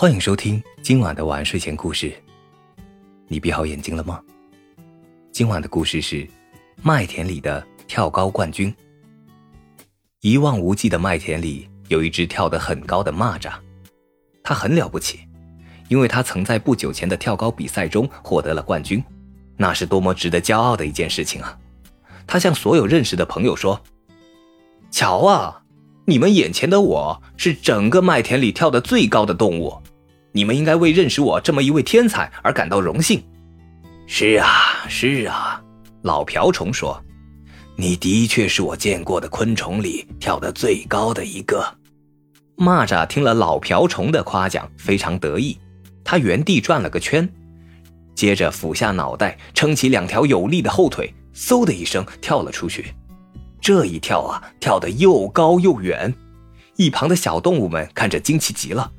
欢迎收听今晚的晚睡前故事。你闭好眼睛了吗？今晚的故事是麦田里的跳高冠军。一望无际的麦田里有一只跳得很高的蚂蚱，它很了不起，因为它曾在不久前的跳高比赛中获得了冠军，那是多么值得骄傲的一件事情啊！他向所有认识的朋友说：“瞧啊，你们眼前的我是整个麦田里跳得最高的动物。”你们应该为认识我这么一位天才而感到荣幸。是啊，是啊，老瓢虫说：“你的确是我见过的昆虫里跳得最高的一个。”蚂蚱听了老瓢虫的夸奖，非常得意，他原地转了个圈，接着俯下脑袋，撑起两条有力的后腿，嗖的一声跳了出去。这一跳啊，跳得又高又远，一旁的小动物们看着惊奇极了。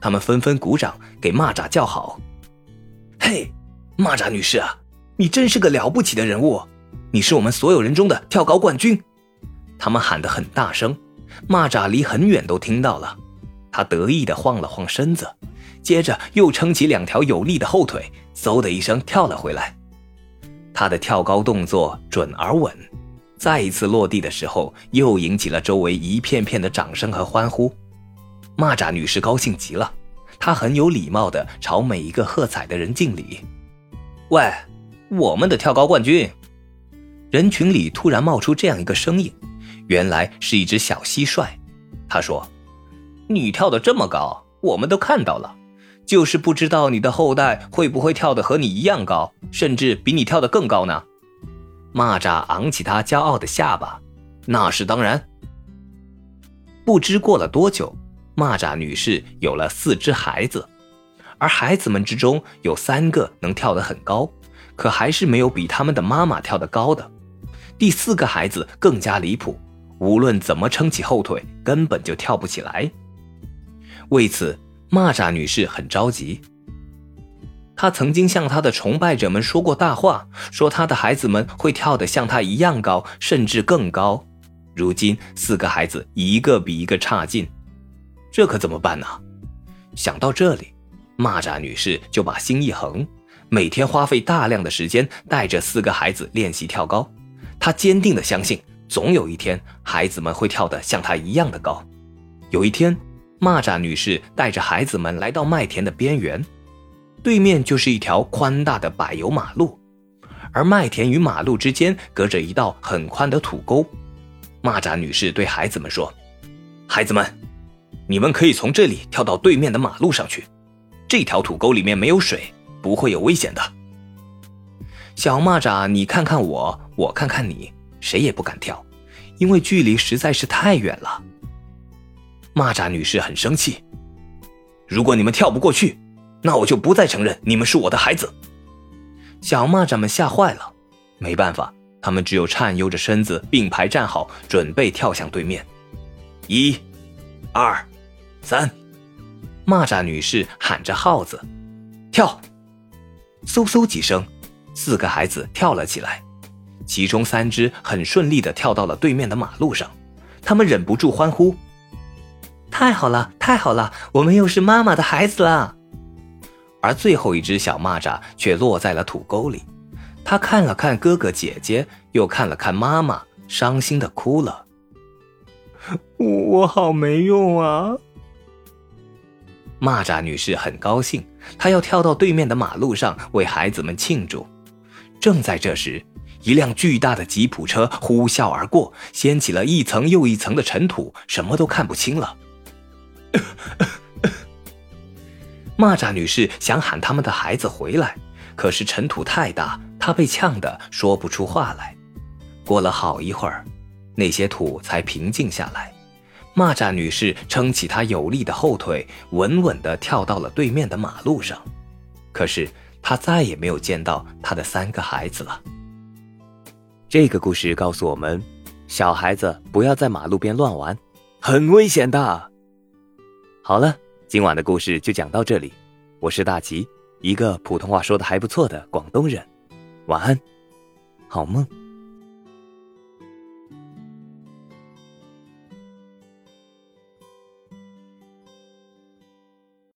他们纷纷鼓掌，给蚂蚱叫好。嘿，蚂蚱女士啊，你真是个了不起的人物，你是我们所有人中的跳高冠军。他们喊得很大声，蚂蚱离很远都听到了。他得意地晃了晃身子，接着又撑起两条有力的后腿，嗖的一声跳了回来。他的跳高动作准而稳，再一次落地的时候，又引起了周围一片片的掌声和欢呼。蚂蚱女士高兴极了，她很有礼貌地朝每一个喝彩的人敬礼。喂，我们的跳高冠军！人群里突然冒出这样一个声音，原来是一只小蟋蟀。他说：“你跳得这么高，我们都看到了，就是不知道你的后代会不会跳得和你一样高，甚至比你跳得更高呢？”蚂蚱昂起他骄傲的下巴：“那是当然。”不知过了多久。蚂蚱女士有了四只孩子，而孩子们之中有三个能跳得很高，可还是没有比他们的妈妈跳得高的。第四个孩子更加离谱，无论怎么撑起后腿，根本就跳不起来。为此，蚂蚱女士很着急。她曾经向她的崇拜者们说过大话，说她的孩子们会跳得像她一样高，甚至更高。如今，四个孩子一个比一个差劲。这可怎么办呢？想到这里，蚂蚱女士就把心一横，每天花费大量的时间带着四个孩子练习跳高。她坚定地相信，总有一天孩子们会跳得像她一样的高。有一天，蚂蚱女士带着孩子们来到麦田的边缘，对面就是一条宽大的柏油马路，而麦田与马路之间隔着一道很宽的土沟。蚂蚱女士对孩子们说：“孩子们。”你们可以从这里跳到对面的马路上去，这条土沟里面没有水，不会有危险的。小蚂蚱，你看看我，我看看你，谁也不敢跳，因为距离实在是太远了。蚂蚱女士很生气，如果你们跳不过去，那我就不再承认你们是我的孩子。小蚂蚱们吓坏了，没办法，他们只有颤悠着身子并排站好，准备跳向对面。一，二。三，蚂蚱女士喊着号子，跳，嗖嗖几声，四个孩子跳了起来，其中三只很顺利的跳到了对面的马路上，他们忍不住欢呼：“太好了，太好了，我们又是妈妈的孩子了。”而最后一只小蚂蚱却落在了土沟里，他看了看哥哥姐姐，又看了看妈妈，伤心的哭了：“ 我好没用啊！”蚂蚱女士很高兴，她要跳到对面的马路上为孩子们庆祝。正在这时，一辆巨大的吉普车呼啸而过，掀起了一层又一层的尘土，什么都看不清了。蚂蚱女士想喊他们的孩子回来，可是尘土太大，她被呛得说不出话来。过了好一会儿，那些土才平静下来。蚂蚱女士撑起她有力的后腿，稳稳地跳到了对面的马路上。可是她再也没有见到她的三个孩子了。这个故事告诉我们，小孩子不要在马路边乱玩，很危险的。好了，今晚的故事就讲到这里。我是大吉，一个普通话说的还不错的广东人。晚安，好梦。